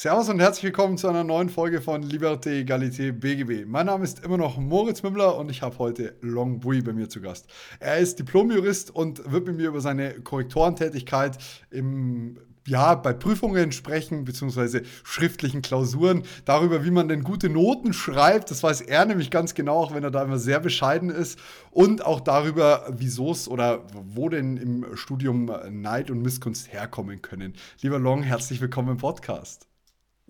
Servus und herzlich willkommen zu einer neuen Folge von Liberté, Egalité, BGB. Mein Name ist immer noch Moritz Mümmler und ich habe heute Long Bui bei mir zu Gast. Er ist Diplomjurist und wird mit mir über seine Korrektorentätigkeit im ja, bei Prüfungen sprechen, beziehungsweise schriftlichen Klausuren, darüber, wie man denn gute Noten schreibt. Das weiß er nämlich ganz genau, auch wenn er da immer sehr bescheiden ist. Und auch darüber, wieso es oder wo denn im Studium Neid und Missgunst herkommen können. Lieber Long, herzlich willkommen im Podcast.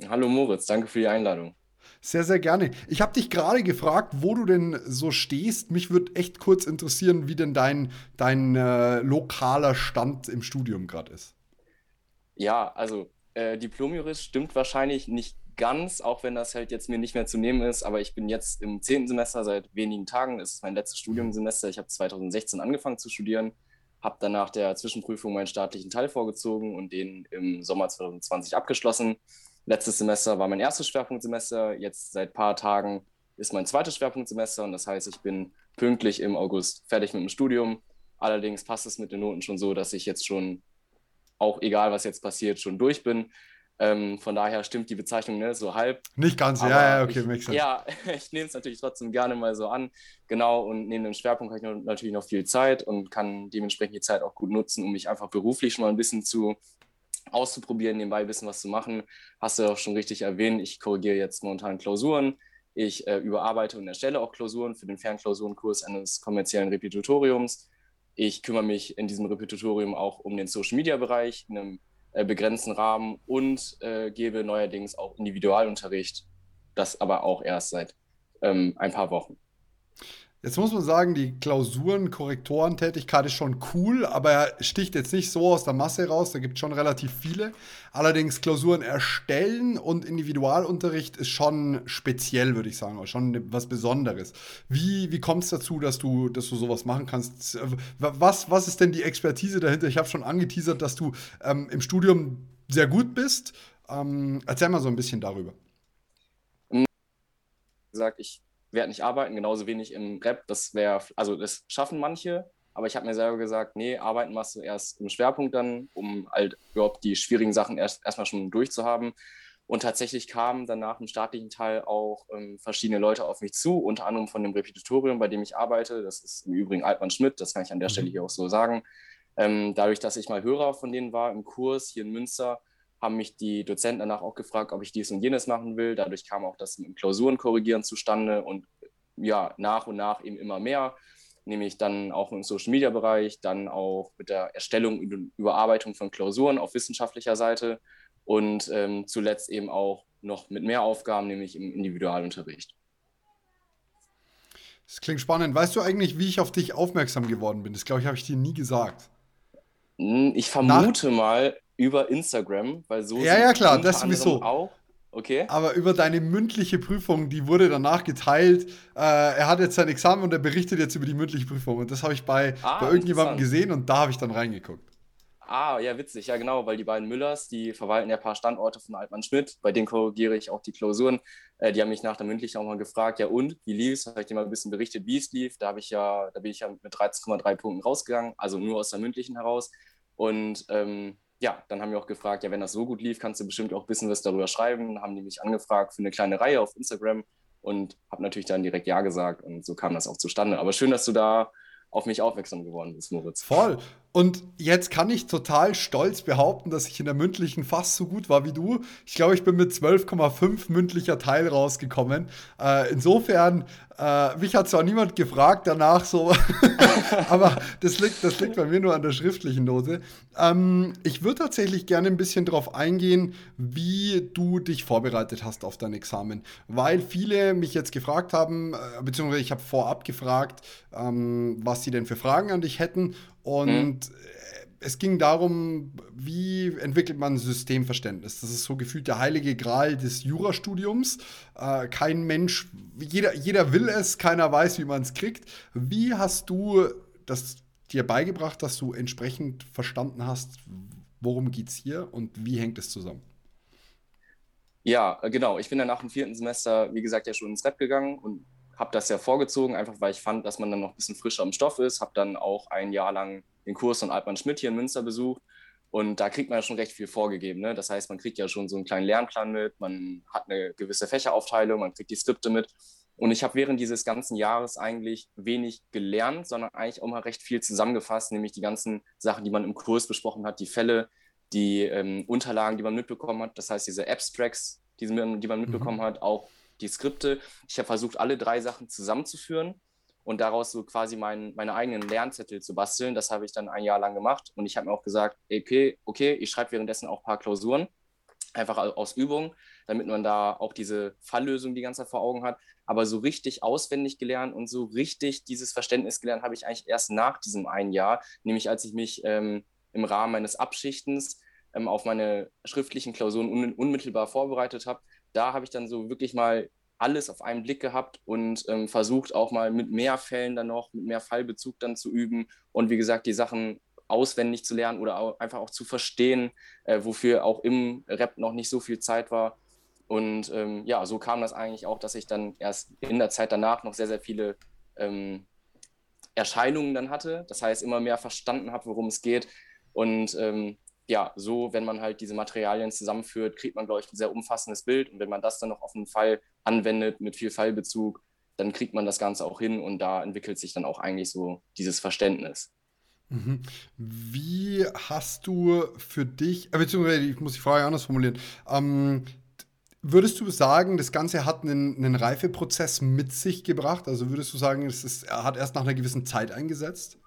Hallo Moritz, danke für die Einladung. Sehr, sehr gerne. Ich habe dich gerade gefragt, wo du denn so stehst. Mich würde echt kurz interessieren, wie denn dein, dein äh, lokaler Stand im Studium gerade ist. Ja, also äh, Diplomjurist stimmt wahrscheinlich nicht ganz, auch wenn das halt jetzt mir nicht mehr zu nehmen ist. Aber ich bin jetzt im zehnten Semester seit wenigen Tagen. Es ist mein letztes Studiumsemester. Ich habe 2016 angefangen zu studieren, habe dann nach der Zwischenprüfung meinen staatlichen Teil vorgezogen und den im Sommer 2020 abgeschlossen Letztes Semester war mein erstes Schwerpunktsemester, jetzt seit ein paar Tagen ist mein zweites Schwerpunktsemester und das heißt, ich bin pünktlich im August fertig mit dem Studium. Allerdings passt es mit den Noten schon so, dass ich jetzt schon, auch egal was jetzt passiert, schon durch bin. Ähm, von daher stimmt die Bezeichnung ne, so halb. Nicht ganz, ja, ja, okay, ich, Ja, ich nehme es natürlich trotzdem gerne mal so an. Genau, und neben dem Schwerpunkt habe ich natürlich noch viel Zeit und kann dementsprechend die Zeit auch gut nutzen, um mich einfach beruflich schon mal ein bisschen zu auszuprobieren, nebenbei bisschen was zu machen. Hast du auch schon richtig erwähnt, ich korrigiere jetzt momentan Klausuren. Ich äh, überarbeite und erstelle auch Klausuren für den Fernklausurenkurs eines kommerziellen Repetitoriums. Ich kümmere mich in diesem Repetitorium auch um den Social-Media-Bereich in einem äh, begrenzten Rahmen und äh, gebe neuerdings auch Individualunterricht, das aber auch erst seit ähm, ein paar Wochen. Jetzt muss man sagen, die Klausuren, Korrektorentätigkeit ist schon cool, aber er sticht jetzt nicht so aus der Masse raus. Da gibt es schon relativ viele. Allerdings Klausuren erstellen und Individualunterricht ist schon speziell, würde ich sagen, schon was Besonderes. Wie, wie kommt es dazu, dass du, dass du sowas machen kannst? Was, was ist denn die Expertise dahinter? Ich habe schon angeteasert, dass du ähm, im Studium sehr gut bist. Ähm, erzähl mal so ein bisschen darüber. Wie gesagt, ich werde nicht arbeiten, genauso wenig im Rap. Das wäre, also das schaffen manche, aber ich habe mir selber gesagt, nee, arbeiten machst du erst im Schwerpunkt dann, um halt überhaupt die schwierigen Sachen erst erstmal schon durchzuhaben. Und tatsächlich kamen dann nach dem staatlichen Teil auch ähm, verschiedene Leute auf mich zu, unter anderem von dem Repetitorium, bei dem ich arbeite. Das ist im Übrigen Altmann Schmidt, das kann ich an der mhm. Stelle hier auch so sagen. Ähm, dadurch, dass ich mal Hörer von denen war im Kurs hier in Münster, haben mich die Dozenten danach auch gefragt, ob ich dies und jenes machen will. Dadurch kam auch das mit Klausuren korrigieren zustande und ja, nach und nach eben immer mehr, nämlich dann auch im Social Media Bereich, dann auch mit der Erstellung und Überarbeitung von Klausuren auf wissenschaftlicher Seite und ähm, zuletzt eben auch noch mit mehr Aufgaben, nämlich im Individualunterricht. Das klingt spannend. Weißt du eigentlich, wie ich auf dich aufmerksam geworden bin? Das glaube ich, habe ich dir nie gesagt. Hm, ich vermute Nach mal über Instagram, weil so ja, ja klar, das sowieso. auch. Okay. Aber über deine mündliche Prüfung, die wurde danach geteilt. Äh, er hat jetzt sein Examen und er berichtet jetzt über die mündliche Prüfung. Und das habe ich bei, ah, bei irgendjemandem gesehen und da habe ich dann reingeguckt. Ah, ja, witzig, ja genau, weil die beiden Müllers, die verwalten ja ein paar Standorte von Altmann Schmidt, bei denen korrigiere ich auch die Klausuren. Äh, die haben mich nach der mündlichen auch mal gefragt, ja und, wie lief es? Habe ich dir mal ein bisschen berichtet, wie es lief. Da ich ja, da bin ich ja mit 13,3 Punkten rausgegangen, also nur aus der mündlichen heraus. Und ähm, ja, dann haben wir auch gefragt, ja, wenn das so gut lief, kannst du bestimmt auch bisschen was darüber schreiben. Haben die mich angefragt für eine kleine Reihe auf Instagram und habe natürlich dann direkt Ja gesagt und so kam das auch zustande. Aber schön, dass du da auf mich aufmerksam geworden bist, Moritz. Voll. Und jetzt kann ich total stolz behaupten, dass ich in der mündlichen fast so gut war wie du. Ich glaube, ich bin mit 12,5 mündlicher Teil rausgekommen. Äh, insofern, äh, mich hat zwar niemand gefragt danach so, aber das liegt, das liegt bei mir nur an der schriftlichen Note. Ähm, ich würde tatsächlich gerne ein bisschen darauf eingehen, wie du dich vorbereitet hast auf dein Examen, weil viele mich jetzt gefragt haben, äh, beziehungsweise ich habe vorab gefragt, ähm, was sie denn für Fragen an dich hätten. Und mhm. es ging darum, wie entwickelt man Systemverständnis. Das ist so gefühlt der heilige Gral des Jurastudiums. Äh, kein Mensch, jeder, jeder will es, keiner weiß, wie man es kriegt. Wie hast du das dir beigebracht, dass du entsprechend verstanden hast, worum geht es hier und wie hängt es zusammen? Ja, genau. Ich bin dann nach dem vierten Semester, wie gesagt, ja schon ins Rep gegangen und habe das ja vorgezogen, einfach weil ich fand, dass man dann noch ein bisschen frischer im Stoff ist. Habe dann auch ein Jahr lang den Kurs von Altmann Schmidt hier in Münster besucht. Und da kriegt man ja schon recht viel vorgegeben. Ne? Das heißt, man kriegt ja schon so einen kleinen Lernplan mit, man hat eine gewisse Fächeraufteilung, man kriegt die Skripte mit. Und ich habe während dieses ganzen Jahres eigentlich wenig gelernt, sondern eigentlich auch mal recht viel zusammengefasst, nämlich die ganzen Sachen, die man im Kurs besprochen hat, die Fälle, die ähm, Unterlagen, die man mitbekommen hat. Das heißt, diese Abstracts, die, die man mhm. mitbekommen mhm. hat, auch die Skripte. Ich habe versucht, alle drei Sachen zusammenzuführen und daraus so quasi mein, meine eigenen Lernzettel zu basteln. Das habe ich dann ein Jahr lang gemacht und ich habe mir auch gesagt, okay, okay ich schreibe währenddessen auch ein paar Klausuren, einfach aus Übung, damit man da auch diese Falllösung die ganze Zeit vor Augen hat. Aber so richtig auswendig gelernt und so richtig dieses Verständnis gelernt habe ich eigentlich erst nach diesem einen Jahr, nämlich als ich mich ähm, im Rahmen meines Abschichtens ähm, auf meine schriftlichen Klausuren un unmittelbar vorbereitet habe da habe ich dann so wirklich mal alles auf einen Blick gehabt und ähm, versucht auch mal mit mehr Fällen dann noch, mit mehr Fallbezug dann zu üben und wie gesagt, die Sachen auswendig zu lernen oder auch einfach auch zu verstehen, äh, wofür auch im Rap noch nicht so viel Zeit war. Und ähm, ja, so kam das eigentlich auch, dass ich dann erst in der Zeit danach noch sehr, sehr viele ähm, Erscheinungen dann hatte. Das heißt, immer mehr verstanden habe, worum es geht. Und ähm, ja, so, wenn man halt diese Materialien zusammenführt, kriegt man, glaube ich, ein sehr umfassendes Bild. Und wenn man das dann noch auf einen Fall anwendet mit viel Fallbezug, dann kriegt man das Ganze auch hin und da entwickelt sich dann auch eigentlich so dieses Verständnis. Mhm. Wie hast du für dich, äh, beziehungsweise ich muss die Frage anders formulieren, ähm, würdest du sagen, das Ganze hat einen, einen, Reifeprozess mit sich gebracht? Also würdest du sagen, es ist, hat erst nach einer gewissen Zeit eingesetzt?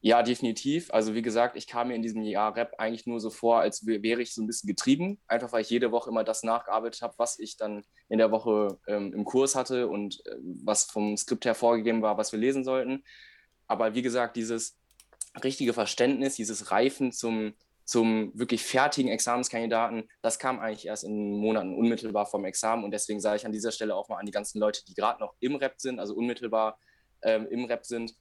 Ja, definitiv. Also wie gesagt, ich kam mir in diesem Jahr Rap eigentlich nur so vor, als wäre ich so ein bisschen getrieben, einfach weil ich jede Woche immer das nachgearbeitet habe, was ich dann in der Woche ähm, im Kurs hatte und äh, was vom Skript her vorgegeben war, was wir lesen sollten. Aber wie gesagt, dieses richtige Verständnis, dieses Reifen zum, zum wirklich fertigen Examenskandidaten, das kam eigentlich erst in Monaten unmittelbar vom Examen. Und deswegen sage ich an dieser Stelle auch mal an die ganzen Leute, die gerade noch im Rap sind, also unmittelbar ähm, im Rap sind,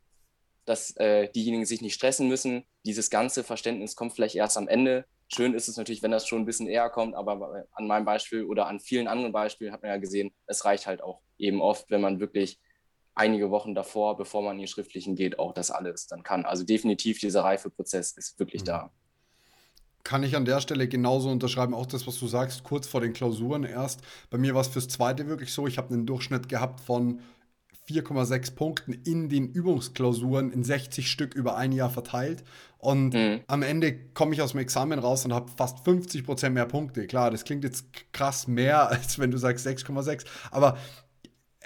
dass äh, diejenigen sich nicht stressen müssen. Dieses ganze Verständnis kommt vielleicht erst am Ende. Schön ist es natürlich, wenn das schon ein bisschen eher kommt, aber an meinem Beispiel oder an vielen anderen Beispielen hat man ja gesehen, es reicht halt auch eben oft, wenn man wirklich einige Wochen davor, bevor man in die Schriftlichen geht, auch das alles dann kann. Also definitiv dieser Reifeprozess ist wirklich mhm. da. Kann ich an der Stelle genauso unterschreiben, auch das, was du sagst, kurz vor den Klausuren erst. Bei mir war es fürs Zweite wirklich so, ich habe einen Durchschnitt gehabt von 4,6 Punkten in den Übungsklausuren in 60 Stück über ein Jahr verteilt. Und mhm. am Ende komme ich aus dem Examen raus und habe fast 50 Prozent mehr Punkte. Klar, das klingt jetzt krass mehr, als wenn du sagst 6,6. Aber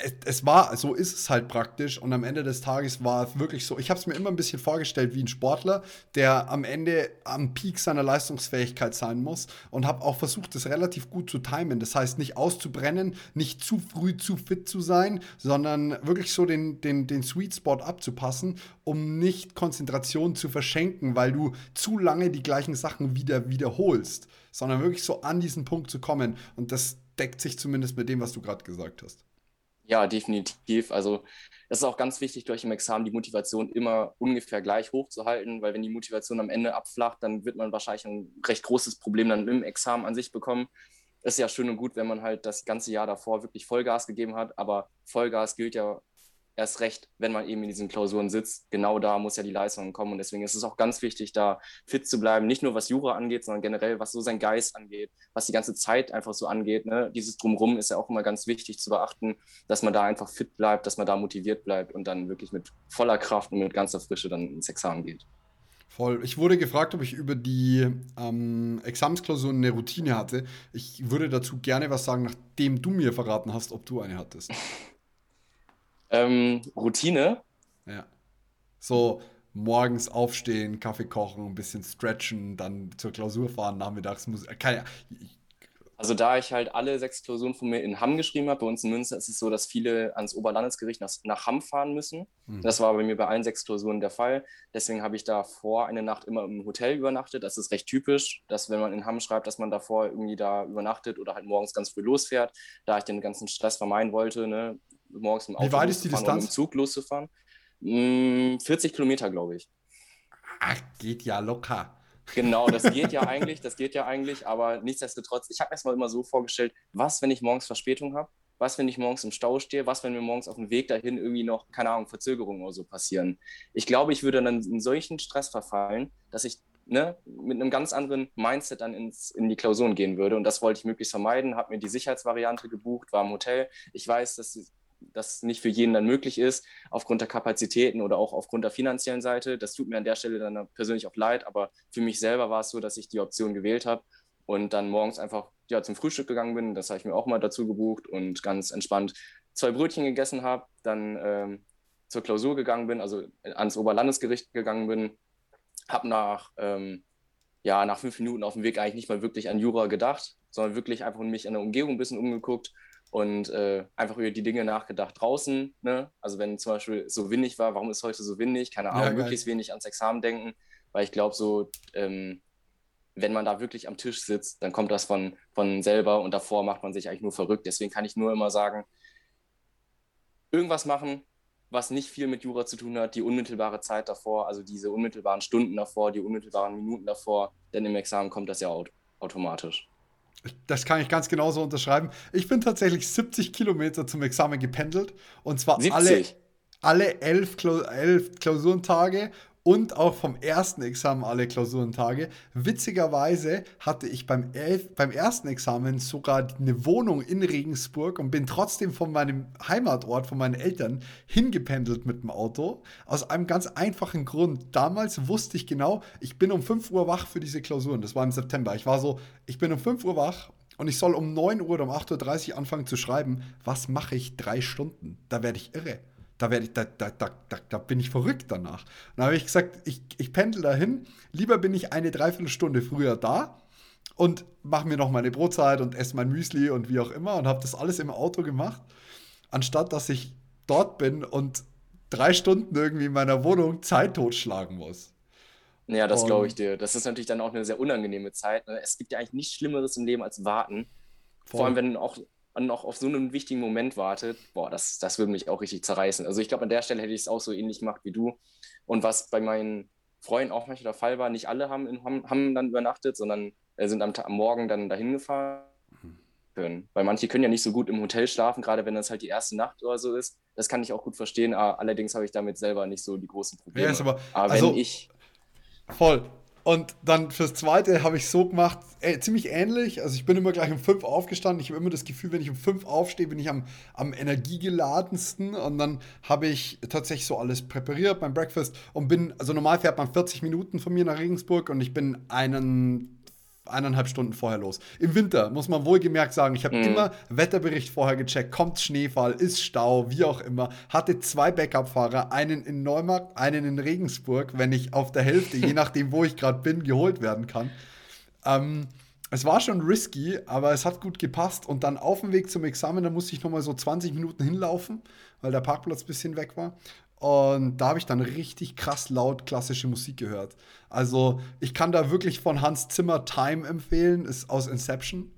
es, es, war, so ist es halt praktisch. Und am Ende des Tages war es wirklich so. Ich habe es mir immer ein bisschen vorgestellt wie ein Sportler, der am Ende am Peak seiner Leistungsfähigkeit sein muss. Und habe auch versucht, das relativ gut zu timen. Das heißt, nicht auszubrennen, nicht zu früh zu fit zu sein, sondern wirklich so den, den, den Sweet Spot abzupassen, um nicht Konzentration zu verschenken, weil du zu lange die gleichen Sachen wieder wiederholst, sondern wirklich so an diesen Punkt zu kommen. Und das deckt sich zumindest mit dem, was du gerade gesagt hast. Ja, definitiv. Also es ist auch ganz wichtig, durch im Examen die Motivation immer ungefähr gleich hoch zu halten, weil wenn die Motivation am Ende abflacht, dann wird man wahrscheinlich ein recht großes Problem dann im Examen an sich bekommen. Ist ja schön und gut, wenn man halt das ganze Jahr davor wirklich Vollgas gegeben hat, aber Vollgas gilt ja erst recht, wenn man eben in diesen Klausuren sitzt. Genau da muss ja die Leistung kommen. Und deswegen ist es auch ganz wichtig, da fit zu bleiben. Nicht nur was Jura angeht, sondern generell, was so sein Geist angeht, was die ganze Zeit einfach so angeht. Ne? Dieses Drumrum ist ja auch immer ganz wichtig zu beachten, dass man da einfach fit bleibt, dass man da motiviert bleibt und dann wirklich mit voller Kraft und mit ganzer Frische dann ins Examen geht. Voll. Ich wurde gefragt, ob ich über die ähm, Examensklausuren eine Routine hatte. Ich würde dazu gerne was sagen, nachdem du mir verraten hast, ob du eine hattest. Ähm, Routine. Ja. So morgens aufstehen, Kaffee kochen, ein bisschen stretchen, dann zur Klausur fahren, nachmittags muss. Keine, Also da ich halt alle sechs Klausuren von mir in Hamm geschrieben habe, bei uns in Münster ist es so, dass viele ans Oberlandesgericht nach, nach Hamm fahren müssen. Mhm. Das war bei mir bei allen sechs Klausuren der Fall. Deswegen habe ich davor eine Nacht immer im Hotel übernachtet. Das ist recht typisch, dass wenn man in Hamm schreibt, dass man davor irgendwie da übernachtet oder halt morgens ganz früh losfährt. Da ich den ganzen Stress vermeiden wollte, ne, morgens im Auto Wie weit ist die Distanz? im Zug loszufahren. 40 hm, Kilometer, glaube ich. Ach, geht ja locker. Genau, das geht ja eigentlich, das geht ja eigentlich, aber nichtsdestotrotz, ich habe mir das mal immer so vorgestellt, was, wenn ich morgens Verspätung habe? Was, wenn ich morgens im Stau stehe? Was, wenn mir morgens auf dem Weg dahin irgendwie noch, keine Ahnung, Verzögerungen oder so passieren? Ich glaube, ich würde dann in solchen Stress verfallen, dass ich ne, mit einem ganz anderen Mindset dann ins, in die Klausuren gehen würde. Und das wollte ich möglichst vermeiden, habe mir die Sicherheitsvariante gebucht, war im Hotel. Ich weiß, dass das nicht für jeden dann möglich ist, aufgrund der Kapazitäten oder auch aufgrund der finanziellen Seite. Das tut mir an der Stelle dann persönlich auch leid, aber für mich selber war es so, dass ich die Option gewählt habe und dann morgens einfach ja, zum Frühstück gegangen bin. Das habe ich mir auch mal dazu gebucht und ganz entspannt zwei Brötchen gegessen habe, dann ähm, zur Klausur gegangen bin, also ans Oberlandesgericht gegangen bin, habe nach, ähm, ja, nach fünf Minuten auf dem Weg eigentlich nicht mal wirklich an Jura gedacht, sondern wirklich einfach mich an der Umgebung ein bisschen umgeguckt und äh, einfach über die Dinge nachgedacht draußen. Ne? Also wenn zum Beispiel so windig war, warum ist heute so windig? Keine Ahnung, ja, möglichst wenig ans Examen denken, weil ich glaube so, ähm, wenn man da wirklich am Tisch sitzt, dann kommt das von, von selber und davor macht man sich eigentlich nur verrückt. Deswegen kann ich nur immer sagen, irgendwas machen, was nicht viel mit Jura zu tun hat, die unmittelbare Zeit davor, also diese unmittelbaren Stunden davor, die unmittelbaren Minuten davor, denn im Examen kommt das ja automatisch. Das kann ich ganz genauso unterschreiben. Ich bin tatsächlich 70 Kilometer zum Examen gependelt. Und zwar 70. alle, alle elf, elf Klausurentage und auch vom ersten Examen alle Klausurentage. Witzigerweise hatte ich beim, elf, beim ersten Examen sogar eine Wohnung in Regensburg und bin trotzdem von meinem Heimatort, von meinen Eltern, hingependelt mit dem Auto. Aus einem ganz einfachen Grund. Damals wusste ich genau, ich bin um 5 Uhr wach für diese Klausuren. Das war im September. Ich war so, ich bin um 5 Uhr wach und ich soll um 9 Uhr oder um 8.30 Uhr anfangen zu schreiben. Was mache ich drei Stunden? Da werde ich irre da, werde ich, da, da, da, da, bin ich verrückt danach. dann habe ich gesagt, ich, ich pendel dahin. Lieber bin ich eine Dreiviertelstunde früher da und mache mir noch meine Brotzeit und esse mein Müsli und wie auch immer und habe das alles im Auto gemacht, anstatt dass ich dort bin und drei Stunden irgendwie in meiner Wohnung Zeit totschlagen muss. Ja, das glaube ich dir. Das ist natürlich dann auch eine sehr unangenehme Zeit. Ne? Es gibt ja eigentlich nichts Schlimmeres im Leben als warten. Voll. Vor allem, wenn auch und noch auf so einen wichtigen Moment wartet, boah, das, das würde mich auch richtig zerreißen. Also ich glaube, an der Stelle hätte ich es auch so ähnlich gemacht wie du. Und was bei meinen Freunden auch manchmal der Fall war, nicht alle haben, in, haben, haben dann übernachtet, sondern äh, sind am, am Morgen dann dahin gefahren. Können. Weil manche können ja nicht so gut im Hotel schlafen, gerade wenn das halt die erste Nacht oder so ist. Das kann ich auch gut verstehen. Allerdings habe ich damit selber nicht so die großen Probleme. Ja, aber, aber wenn also, ich. Voll. Und dann fürs zweite habe ich so gemacht, äh, ziemlich ähnlich. Also ich bin immer gleich um fünf aufgestanden. Ich habe immer das Gefühl, wenn ich um fünf aufstehe, bin ich am, am energiegeladensten. Und dann habe ich tatsächlich so alles präpariert, mein Breakfast. Und bin, also normal fährt man 40 Minuten von mir nach Regensburg und ich bin einen eineinhalb Stunden vorher los. Im Winter muss man wohlgemerkt sagen, ich habe mhm. immer Wetterbericht vorher gecheckt, kommt Schneefall, ist Stau, wie auch immer. Hatte zwei Backup-Fahrer, einen in Neumarkt, einen in Regensburg, wenn ich auf der Hälfte, je nachdem, wo ich gerade bin, geholt werden kann. Ähm, es war schon risky, aber es hat gut gepasst. Und dann auf dem Weg zum Examen, da musste ich nochmal so 20 Minuten hinlaufen, weil der Parkplatz ein bisschen weg war. Und da habe ich dann richtig krass laut klassische Musik gehört. Also ich kann da wirklich von Hans Zimmer Time empfehlen, ist aus Inception.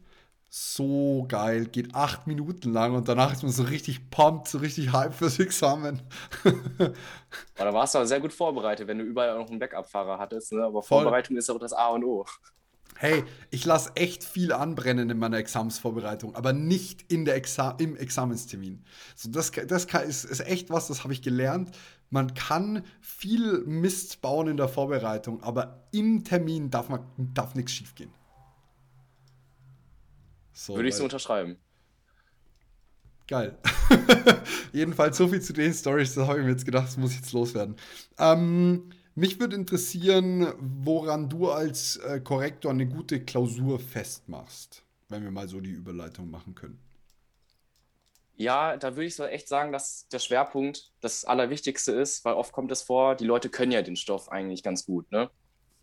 So geil, geht acht Minuten lang und danach ist man so richtig pumped, so richtig hype fürs Examen. da warst du aber sehr gut vorbereitet, wenn du überall noch einen Backup-Fahrer hattest. Ne? Aber Vorbereitung ist auch das A und O. Hey, ich lasse echt viel anbrennen in meiner Examensvorbereitung, aber nicht in der Exa im Examenstermin. So, das das kann, ist, ist echt was, das habe ich gelernt. Man kann viel Mist bauen in der Vorbereitung, aber im Termin darf, man, darf nichts schiefgehen. So, Würde ich so unterschreiben. Geil. Jedenfalls so viel zu den Stories, das habe ich mir jetzt gedacht, das muss ich jetzt loswerden. Ähm, mich würde interessieren, woran du als äh, Korrektor eine gute Klausur festmachst, wenn wir mal so die Überleitung machen können. Ja, da würde ich so echt sagen, dass der Schwerpunkt das Allerwichtigste ist, weil oft kommt es vor, die Leute können ja den Stoff eigentlich ganz gut. Ne?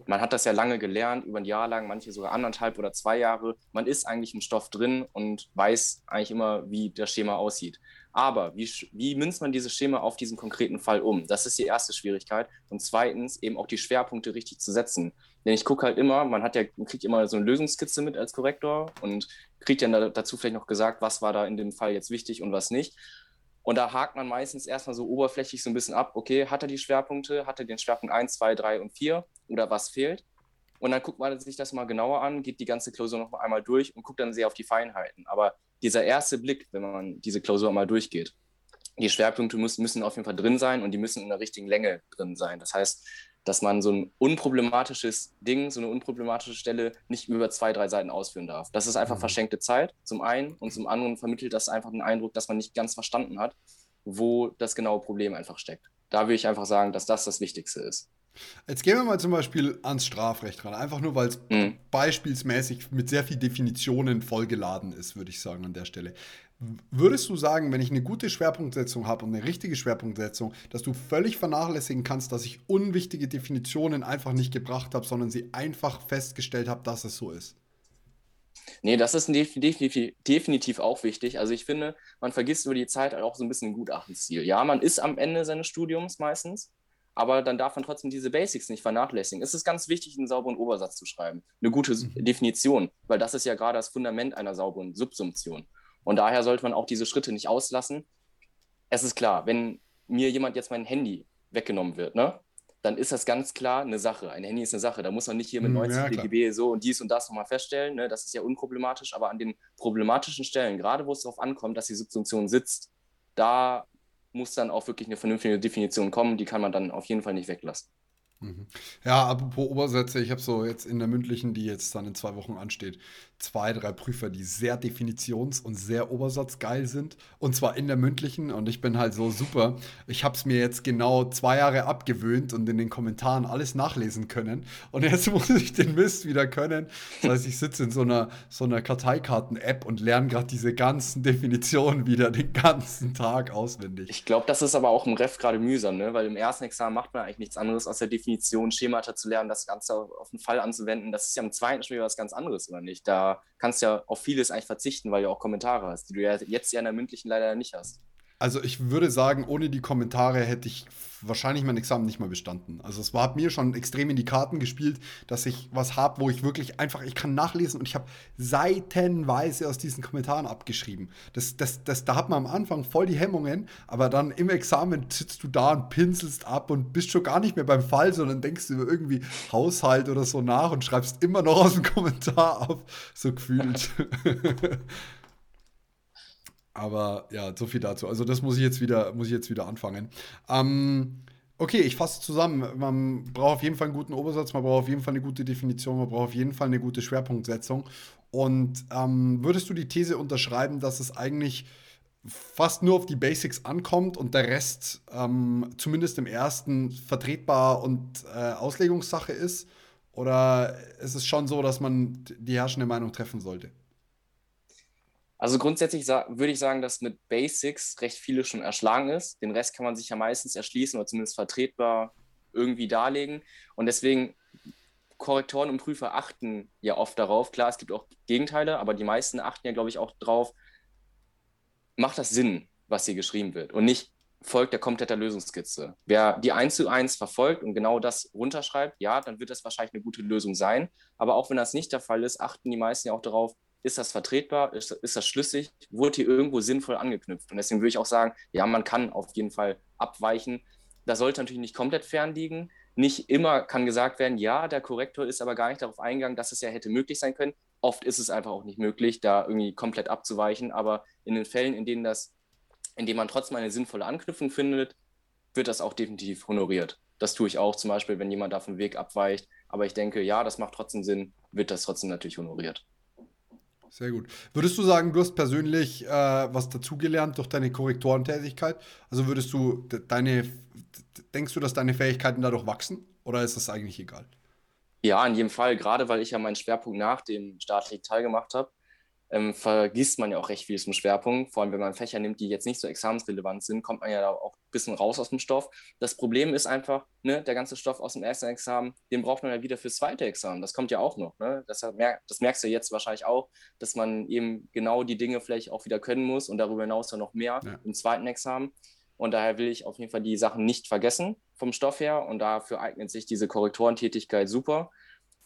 man hat das ja lange gelernt, über ein Jahr lang, manche sogar anderthalb oder zwei Jahre. Man ist eigentlich im Stoff drin und weiß eigentlich immer, wie das Schema aussieht. Aber wie, wie münzt man dieses Schema auf diesen konkreten Fall um? Das ist die erste Schwierigkeit. Und zweitens eben auch die Schwerpunkte richtig zu setzen. Denn ich gucke halt immer, man hat ja, man kriegt immer so eine Lösungskizze mit als Korrektor und kriegt dann dazu vielleicht noch gesagt, was war da in dem Fall jetzt wichtig und was nicht. Und da hakt man meistens erstmal so oberflächlich so ein bisschen ab, okay, hat er die Schwerpunkte, hat er den Schwerpunkt 1, 2, 3 und 4 oder was fehlt? Und dann guckt man sich das mal genauer an, geht die ganze Klausur noch einmal durch und guckt dann sehr auf die Feinheiten. Aber dieser erste Blick, wenn man diese Klausur mal durchgeht, die Schwerpunkte müssen, müssen auf jeden Fall drin sein und die müssen in der richtigen Länge drin sein. Das heißt, dass man so ein unproblematisches Ding, so eine unproblematische Stelle nicht über zwei, drei Seiten ausführen darf. Das ist einfach mhm. verschenkte Zeit, zum einen, und zum anderen vermittelt das einfach den Eindruck, dass man nicht ganz verstanden hat, wo das genaue Problem einfach steckt. Da würde ich einfach sagen, dass das das Wichtigste ist. Jetzt gehen wir mal zum Beispiel ans Strafrecht ran. Einfach nur, weil es mhm. beispielsmäßig mit sehr viel Definitionen vollgeladen ist, würde ich sagen an der Stelle. Würdest du sagen, wenn ich eine gute Schwerpunktsetzung habe und eine richtige Schwerpunktsetzung, dass du völlig vernachlässigen kannst, dass ich unwichtige Definitionen einfach nicht gebracht habe, sondern sie einfach festgestellt habe, dass es so ist? Nee, das ist definitiv, definitiv auch wichtig. Also ich finde, man vergisst über die Zeit auch so ein bisschen ein Gutachtensziel. Ja, man ist am Ende seines Studiums meistens, aber dann darf man trotzdem diese Basics nicht vernachlässigen. Es ist ganz wichtig, einen sauberen Obersatz zu schreiben, eine gute mhm. Definition, weil das ist ja gerade das Fundament einer sauberen Subsumption. Und daher sollte man auch diese Schritte nicht auslassen. Es ist klar, wenn mir jemand jetzt mein Handy weggenommen wird, ne, dann ist das ganz klar eine Sache. Ein Handy ist eine Sache. Da muss man nicht hier mit 90 hm, ja, dB so und dies und das nochmal feststellen. Ne? Das ist ja unproblematisch. Aber an den problematischen Stellen, gerade wo es darauf ankommt, dass die Subsumption sitzt, da muss dann auch wirklich eine vernünftige Definition kommen. Die kann man dann auf jeden Fall nicht weglassen. Mhm. Ja, apropos Obersätze, ich habe so jetzt in der mündlichen, die jetzt dann in zwei Wochen ansteht, zwei, drei Prüfer, die sehr definitions- und sehr obersatzgeil sind. Und zwar in der mündlichen. Und ich bin halt so super. Ich habe es mir jetzt genau zwei Jahre abgewöhnt und in den Kommentaren alles nachlesen können. Und jetzt muss ich den Mist wieder können. Das heißt, ich sitze in so einer, so einer Karteikarten-App und lerne gerade diese ganzen Definitionen wieder den ganzen Tag auswendig. Ich glaube, das ist aber auch im Ref gerade mühsam, ne? weil im ersten Examen macht man eigentlich nichts anderes, als der Definition, Schemata zu lernen, das Ganze auf den Fall anzuwenden. Das ist ja im zweiten Spiel was ganz anderes, oder nicht? Da kannst du ja auf vieles eigentlich verzichten, weil du auch Kommentare hast, die du ja jetzt ja in der mündlichen leider nicht hast. Also ich würde sagen, ohne die Kommentare hätte ich wahrscheinlich mein Examen nicht mal bestanden. Also es war, hat mir schon extrem in die Karten gespielt, dass ich was habe, wo ich wirklich einfach, ich kann nachlesen und ich habe seitenweise aus diesen Kommentaren abgeschrieben. Das, das, das, da hat man am Anfang voll die Hemmungen, aber dann im Examen sitzt du da und pinselst ab und bist schon gar nicht mehr beim Fall, sondern denkst über irgendwie Haushalt oder so nach und schreibst immer noch aus dem Kommentar auf, so gefühlt. Aber ja, so viel dazu. Also das muss ich jetzt wieder, muss ich jetzt wieder anfangen. Ähm, okay, ich fasse zusammen. Man braucht auf jeden Fall einen guten Obersatz, man braucht auf jeden Fall eine gute Definition, man braucht auf jeden Fall eine gute Schwerpunktsetzung. Und ähm, würdest du die These unterschreiben, dass es eigentlich fast nur auf die Basics ankommt und der Rest ähm, zumindest im ersten vertretbar und äh, Auslegungssache ist? Oder ist es schon so, dass man die herrschende Meinung treffen sollte? Also grundsätzlich würde ich sagen, dass mit Basics recht viele schon erschlagen ist. Den Rest kann man sich ja meistens erschließen oder zumindest vertretbar irgendwie darlegen. Und deswegen, Korrektoren und Prüfer achten ja oft darauf. Klar, es gibt auch Gegenteile, aber die meisten achten ja, glaube ich, auch darauf, macht das Sinn, was hier geschrieben wird und nicht folgt der kompletter Lösungskizze. Wer die 1 zu 1 verfolgt und genau das runterschreibt, ja, dann wird das wahrscheinlich eine gute Lösung sein. Aber auch wenn das nicht der Fall ist, achten die meisten ja auch darauf, ist das vertretbar, ist, ist das schlüssig, wurde hier irgendwo sinnvoll angeknüpft. Und deswegen würde ich auch sagen, ja, man kann auf jeden Fall abweichen. Das sollte natürlich nicht komplett fernliegen. Nicht immer kann gesagt werden, ja, der Korrektor ist aber gar nicht darauf eingegangen, dass es ja hätte möglich sein können. Oft ist es einfach auch nicht möglich, da irgendwie komplett abzuweichen. Aber in den Fällen, in denen das, in denen man trotzdem eine sinnvolle Anknüpfung findet, wird das auch definitiv honoriert. Das tue ich auch zum Beispiel, wenn jemand da vom Weg abweicht. Aber ich denke, ja, das macht trotzdem Sinn, wird das trotzdem natürlich honoriert. Sehr gut. Würdest du sagen, du hast persönlich äh, was dazugelernt durch deine Korrektorentätigkeit? Also würdest du deine, denkst du, dass deine Fähigkeiten dadurch wachsen oder ist das eigentlich egal? Ja, in jedem Fall, gerade weil ich ja meinen Schwerpunkt nach dem staatlichen Teil gemacht habe. Ähm, vergisst man ja auch recht viel zum Schwerpunkt. Vor allem, wenn man Fächer nimmt, die jetzt nicht so examensrelevant sind, kommt man ja da auch ein bisschen raus aus dem Stoff. Das Problem ist einfach, ne, der ganze Stoff aus dem ersten Examen, den braucht man ja wieder fürs zweite Examen. Das kommt ja auch noch. Ne? Das, das merkst du jetzt wahrscheinlich auch, dass man eben genau die Dinge vielleicht auch wieder können muss und darüber hinaus dann noch mehr ja. im zweiten Examen. Und daher will ich auf jeden Fall die Sachen nicht vergessen vom Stoff her. Und dafür eignet sich diese Korrektorentätigkeit super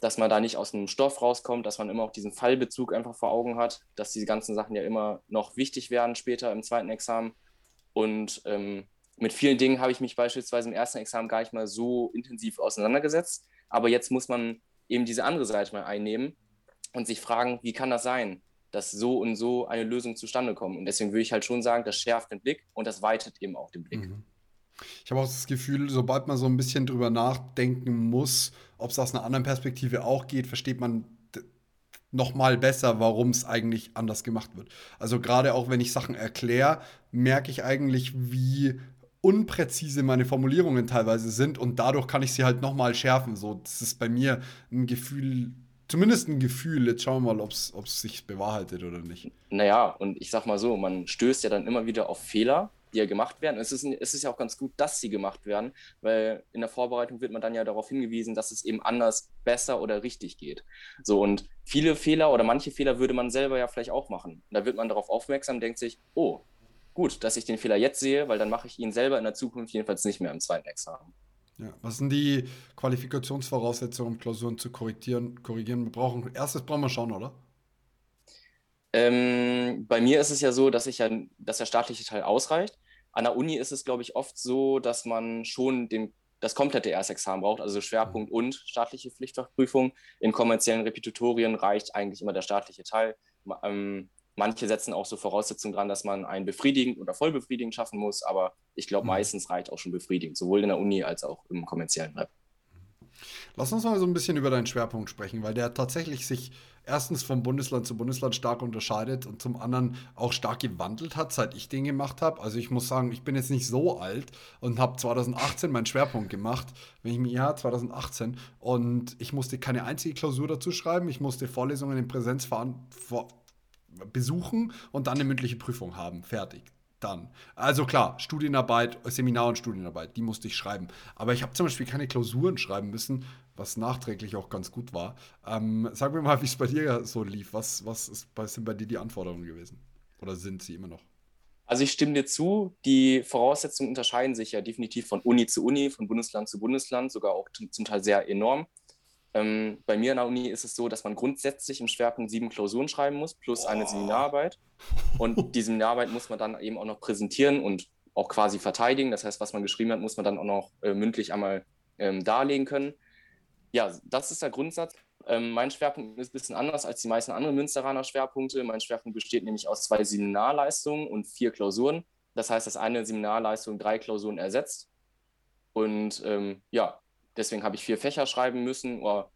dass man da nicht aus einem Stoff rauskommt, dass man immer auch diesen Fallbezug einfach vor Augen hat, dass diese ganzen Sachen ja immer noch wichtig werden später im zweiten Examen. Und ähm, mit vielen Dingen habe ich mich beispielsweise im ersten Examen gar nicht mal so intensiv auseinandergesetzt. Aber jetzt muss man eben diese andere Seite mal einnehmen und sich fragen, wie kann das sein, dass so und so eine Lösung zustande kommt. Und deswegen würde ich halt schon sagen, das schärft den Blick und das weitet eben auch den Blick. Mhm. Ich habe auch das Gefühl, sobald man so ein bisschen drüber nachdenken muss, ob es aus einer anderen Perspektive auch geht, versteht man noch mal besser, warum es eigentlich anders gemacht wird. Also gerade auch wenn ich Sachen erkläre, merke ich eigentlich, wie unpräzise meine Formulierungen teilweise sind und dadurch kann ich sie halt noch mal schärfen. So, das ist bei mir ein Gefühl, zumindest ein Gefühl. Jetzt schauen wir mal, ob es sich bewahrheitet oder nicht. Naja, und ich sag mal so, man stößt ja dann immer wieder auf Fehler die ja gemacht werden. Es ist, es ist ja auch ganz gut, dass sie gemacht werden, weil in der Vorbereitung wird man dann ja darauf hingewiesen, dass es eben anders, besser oder richtig geht. So und viele Fehler oder manche Fehler würde man selber ja vielleicht auch machen. Da wird man darauf aufmerksam, denkt sich, oh, gut, dass ich den Fehler jetzt sehe, weil dann mache ich ihn selber in der Zukunft jedenfalls nicht mehr im zweiten Examen. Ja, was sind die Qualifikationsvoraussetzungen, um Klausuren zu korrigieren? korrigieren? Wir brauchen, erstes brauchen wir schauen, oder? Ähm, bei mir ist es ja so, dass ich ja, dass der staatliche Teil ausreicht. An der Uni ist es, glaube ich, oft so, dass man schon den, das komplette Erstexamen braucht, also Schwerpunkt mhm. und staatliche Pflichtfachprüfung. In kommerziellen Repetitorien reicht eigentlich immer der staatliche Teil. Ähm, manche setzen auch so Voraussetzungen dran, dass man einen befriedigend oder voll befriedigend schaffen muss, aber ich glaube, mhm. meistens reicht auch schon befriedigend, sowohl in der Uni als auch im kommerziellen Rep. Lass uns mal so ein bisschen über deinen Schwerpunkt sprechen, weil der tatsächlich sich erstens vom Bundesland zu Bundesland stark unterscheidet und zum anderen auch stark gewandelt hat, seit ich den gemacht habe. Also ich muss sagen, ich bin jetzt nicht so alt und habe 2018 meinen Schwerpunkt gemacht, wenn ich mir ja 2018 und ich musste keine einzige Klausur dazu schreiben, ich musste Vorlesungen in Präsenz fahren, vor, besuchen und dann eine mündliche Prüfung haben, fertig dann. Also klar, Studienarbeit, Seminar und Studienarbeit, die musste ich schreiben. Aber ich habe zum Beispiel keine Klausuren schreiben müssen, was nachträglich auch ganz gut war. Ähm, sag mir mal, wie es bei dir so lief. Was, was ist, sind bei dir die Anforderungen gewesen? Oder sind sie immer noch? Also ich stimme dir zu, die Voraussetzungen unterscheiden sich ja definitiv von Uni zu Uni, von Bundesland zu Bundesland, sogar auch zum Teil sehr enorm. Ähm, bei mir an der Uni ist es so, dass man grundsätzlich im Schwerpunkt sieben Klausuren schreiben muss, plus oh. eine Seminararbeit. Und die Seminararbeit muss man dann eben auch noch präsentieren und auch quasi verteidigen. Das heißt, was man geschrieben hat, muss man dann auch noch äh, mündlich einmal ähm, darlegen können. Ja, das ist der Grundsatz. Ähm, mein Schwerpunkt ist ein bisschen anders als die meisten anderen Münsteraner Schwerpunkte. Mein Schwerpunkt besteht nämlich aus zwei Seminarleistungen und vier Klausuren. Das heißt, dass eine Seminarleistung drei Klausuren ersetzt. Und ähm, ja, deswegen habe ich vier Fächer schreiben müssen oder,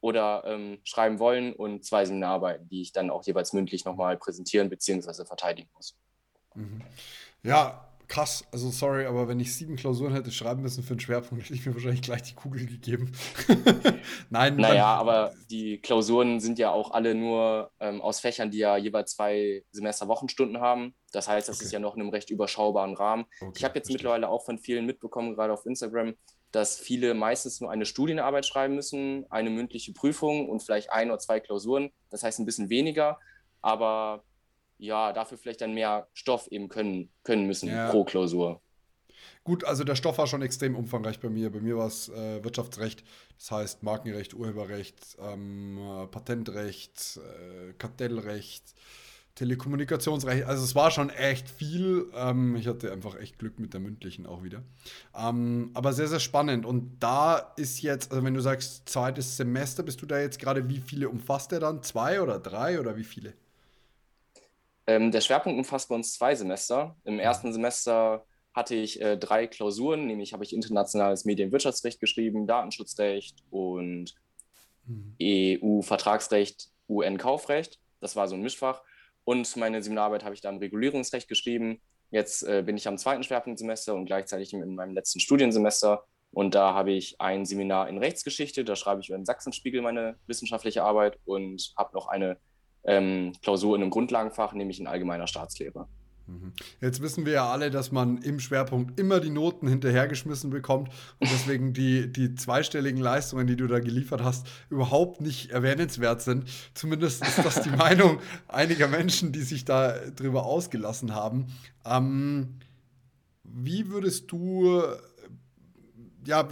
oder ähm, schreiben wollen und zwei Seminararbeiten, die ich dann auch jeweils mündlich nochmal präsentieren bzw. verteidigen muss. Mhm. Ja, krass, also sorry, aber wenn ich sieben Klausuren hätte schreiben müssen für einen Schwerpunkt, hätte ich mir wahrscheinlich gleich die Kugel gegeben. Nein. Naja, aber die Klausuren sind ja auch alle nur ähm, aus Fächern, die ja jeweils zwei Semester Wochenstunden haben. Das heißt, das okay. ist ja noch in einem recht überschaubaren Rahmen. Okay, ich habe jetzt verstehe. mittlerweile auch von vielen mitbekommen, gerade auf Instagram, dass viele meistens nur eine Studienarbeit schreiben müssen, eine mündliche Prüfung und vielleicht ein oder zwei Klausuren. Das heißt ein bisschen weniger, aber ja, dafür vielleicht dann mehr Stoff eben können, können müssen ja. pro Klausur. Gut, also der Stoff war schon extrem umfangreich bei mir. Bei mir war es äh, Wirtschaftsrecht, das heißt Markenrecht, Urheberrecht, ähm, Patentrecht, äh, Kartellrecht, Telekommunikationsrecht. Also es war schon echt viel. Ähm, ich hatte einfach echt Glück mit der mündlichen auch wieder. Ähm, aber sehr, sehr spannend. Und da ist jetzt, also wenn du sagst zweites Semester, bist du da jetzt gerade, wie viele umfasst der dann? Zwei oder drei oder wie viele? Ähm, der Schwerpunkt umfasst bei uns zwei Semester. Im mhm. ersten Semester hatte ich äh, drei Klausuren, nämlich habe ich internationales Medienwirtschaftsrecht geschrieben, Datenschutzrecht und mhm. EU-Vertragsrecht, UN-Kaufrecht. Das war so ein Mischfach. Und meine Seminararbeit habe ich da im Regulierungsrecht geschrieben. Jetzt äh, bin ich am zweiten Schwerpunktsemester und gleichzeitig in meinem letzten Studiensemester. Und da habe ich ein Seminar in Rechtsgeschichte. Da schreibe ich über den Sachsenspiegel meine wissenschaftliche Arbeit und habe noch eine ähm, Klausur in einem Grundlagenfach, nämlich in allgemeiner Staatslehre. Jetzt wissen wir ja alle, dass man im Schwerpunkt immer die Noten hinterhergeschmissen bekommt und deswegen die, die zweistelligen Leistungen, die du da geliefert hast, überhaupt nicht erwähnenswert sind. Zumindest ist das die Meinung einiger Menschen, die sich da drüber ausgelassen haben. Ähm, wie würdest du, ja,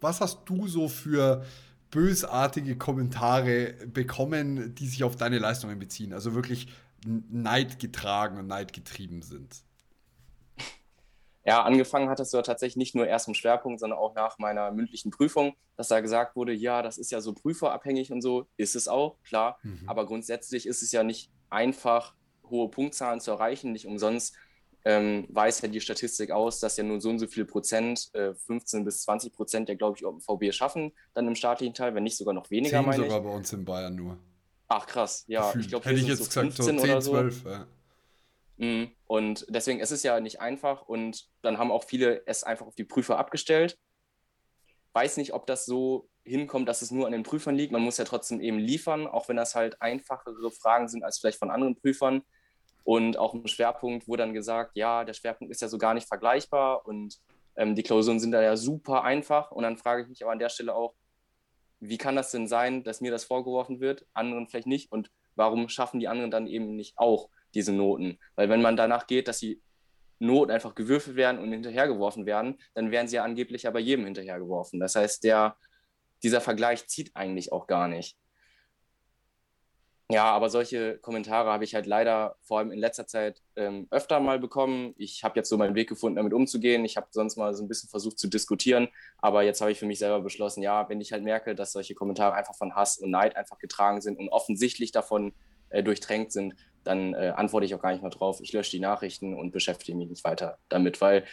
was hast du so für bösartige Kommentare bekommen, die sich auf deine Leistungen beziehen? Also wirklich Neid getragen und Neid getrieben sind? Ja, angefangen hat es ja tatsächlich nicht nur erst im Schwerpunkt, sondern auch nach meiner mündlichen Prüfung, dass da gesagt wurde, ja, das ist ja so prüferabhängig und so. Ist es auch, klar. Mhm. Aber grundsätzlich ist es ja nicht einfach, hohe Punktzahlen zu erreichen. Nicht umsonst ähm, weiß ja die Statistik aus, dass ja nur so und so viel Prozent, äh, 15 bis 20 Prozent, ja, glaube ich, auch im VB schaffen, dann im staatlichen Teil, wenn nicht sogar noch weniger, meine sogar ich. bei uns in Bayern nur. Ach krass, ja. Gefühlt. Ich glaube, hätte ich jetzt so gesagt, so 10, oder so. 12. Ja. Mhm. Und deswegen es ist es ja nicht einfach und dann haben auch viele es einfach auf die Prüfer abgestellt. Weiß nicht, ob das so hinkommt, dass es nur an den Prüfern liegt. Man muss ja trotzdem eben liefern, auch wenn das halt einfachere Fragen sind als vielleicht von anderen Prüfern. Und auch im Schwerpunkt wurde dann gesagt, ja, der Schwerpunkt ist ja so gar nicht vergleichbar und ähm, die Klausuren sind da ja super einfach. Und dann frage ich mich aber an der Stelle auch, wie kann das denn sein, dass mir das vorgeworfen wird, anderen vielleicht nicht? Und warum schaffen die anderen dann eben nicht auch diese Noten? Weil wenn man danach geht, dass die Noten einfach gewürfelt werden und hinterhergeworfen werden, dann werden sie ja angeblich ja bei jedem hinterhergeworfen. Das heißt, der, dieser Vergleich zieht eigentlich auch gar nicht. Ja, aber solche Kommentare habe ich halt leider vor allem in letzter Zeit ähm, öfter mal bekommen. Ich habe jetzt so meinen Weg gefunden, damit umzugehen. Ich habe sonst mal so ein bisschen versucht zu diskutieren, aber jetzt habe ich für mich selber beschlossen, ja, wenn ich halt merke, dass solche Kommentare einfach von Hass und Neid einfach getragen sind und offensichtlich davon äh, durchtränkt sind, dann äh, antworte ich auch gar nicht mehr drauf. Ich lösche die Nachrichten und beschäftige mich nicht weiter damit, weil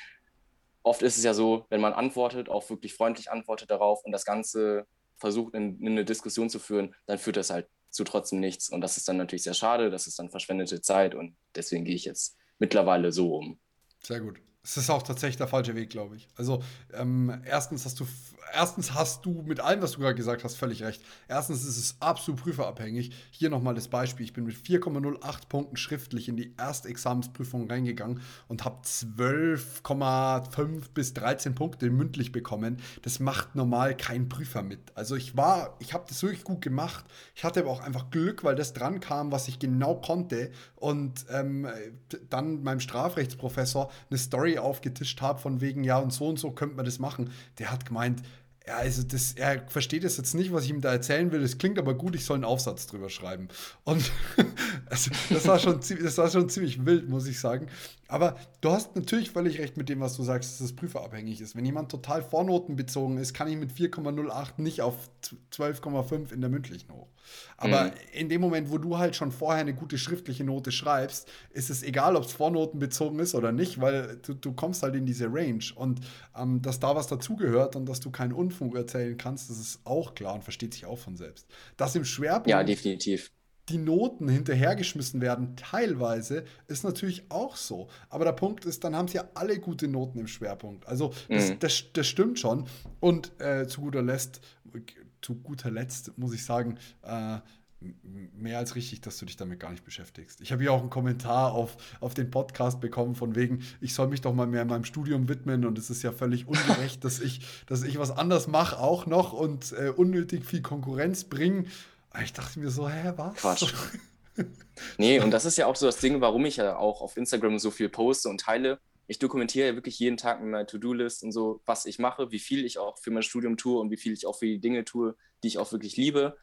oft ist es ja so, wenn man antwortet, auch wirklich freundlich antwortet darauf und das Ganze versucht, in, in eine Diskussion zu führen, dann führt das halt zu trotzdem nichts. Und das ist dann natürlich sehr schade, das ist dann verschwendete Zeit und deswegen gehe ich jetzt mittlerweile so um. Sehr gut. Es ist auch tatsächlich der falsche Weg, glaube ich. Also, ähm, erstens hast du erstens hast du mit allem, was du gerade gesagt hast, völlig recht. Erstens ist es absolut prüferabhängig. Hier nochmal das Beispiel. Ich bin mit 4,08 Punkten schriftlich in die erste Examensprüfung reingegangen und habe 12,5 bis 13 Punkte mündlich bekommen. Das macht normal kein Prüfer mit. Also ich war, ich habe das wirklich gut gemacht. Ich hatte aber auch einfach Glück, weil das dran kam, was ich genau konnte. Und ähm, dann meinem Strafrechtsprofessor eine Story aufgetischt habe von wegen, ja und so und so könnte man das machen. Der hat gemeint, ja, also das, er versteht es jetzt nicht, was ich ihm da erzählen will. Es klingt aber gut, ich soll einen Aufsatz drüber schreiben. Und also, das, war schon, das war schon ziemlich wild, muss ich sagen. Aber du hast natürlich völlig recht mit dem, was du sagst, dass es prüferabhängig ist. Wenn jemand total vornotenbezogen ist, kann ich mit 4,08 nicht auf 12,5 in der mündlichen hoch. Aber mhm. in dem Moment, wo du halt schon vorher eine gute schriftliche Note schreibst, ist es egal, ob es vornotenbezogen ist oder nicht, weil du, du kommst halt in diese Range. Und ähm, dass da was dazugehört und dass du keinen Unfug erzählen kannst, das ist auch klar und versteht sich auch von selbst. Das im Schwerpunkt. Ja, definitiv die Noten hinterhergeschmissen werden, teilweise, ist natürlich auch so. Aber der Punkt ist, dann haben sie ja alle gute Noten im Schwerpunkt. Also das, mhm. das, das stimmt schon. Und äh, zu guter Letzt, zu guter Letzt muss ich sagen, äh, mehr als richtig, dass du dich damit gar nicht beschäftigst. Ich habe hier auch einen Kommentar auf, auf den Podcast bekommen, von wegen, ich soll mich doch mal mehr meinem Studium widmen und es ist ja völlig ungerecht, dass ich, dass ich was anders mache auch noch und äh, unnötig viel Konkurrenz bringe. Ich dachte mir so, hä, was? Quatsch. nee, und das ist ja auch so das Ding, warum ich ja auch auf Instagram so viel poste und teile. Ich dokumentiere ja wirklich jeden Tag mit meiner To-Do-List und so, was ich mache, wie viel ich auch für mein Studium tue und wie viel ich auch für die Dinge tue, die ich auch wirklich liebe.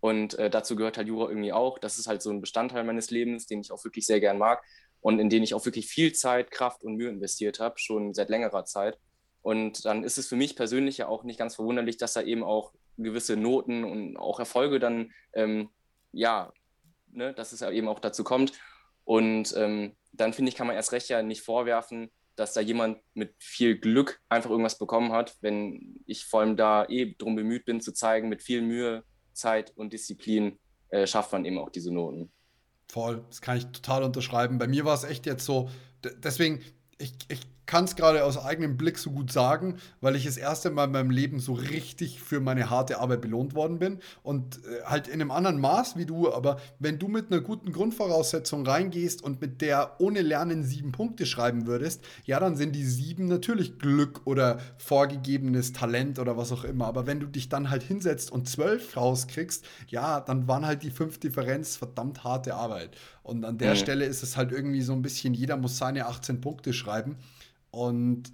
Und äh, dazu gehört halt Jura irgendwie auch. Das ist halt so ein Bestandteil meines Lebens, den ich auch wirklich sehr gern mag und in den ich auch wirklich viel Zeit, Kraft und Mühe investiert habe, schon seit längerer Zeit. Und dann ist es für mich persönlich ja auch nicht ganz verwunderlich, dass da eben auch gewisse Noten und auch Erfolge dann, ähm, ja, ne, dass es eben auch dazu kommt. Und ähm, dann finde ich, kann man erst recht ja nicht vorwerfen, dass da jemand mit viel Glück einfach irgendwas bekommen hat, wenn ich vor allem da eh darum bemüht bin zu zeigen, mit viel Mühe, Zeit und Disziplin äh, schafft man eben auch diese Noten. Voll, das kann ich total unterschreiben. Bei mir war es echt jetzt so, deswegen, ich, ich kann es gerade aus eigenem Blick so gut sagen, weil ich das erste Mal in meinem Leben so richtig für meine harte Arbeit belohnt worden bin. Und äh, halt in einem anderen Maß wie du, aber wenn du mit einer guten Grundvoraussetzung reingehst und mit der ohne Lernen sieben Punkte schreiben würdest, ja, dann sind die sieben natürlich Glück oder vorgegebenes Talent oder was auch immer. Aber wenn du dich dann halt hinsetzt und zwölf rauskriegst, ja, dann waren halt die fünf Differenz verdammt harte Arbeit. Und an der mhm. Stelle ist es halt irgendwie so ein bisschen, jeder muss seine 18 Punkte schreiben. Und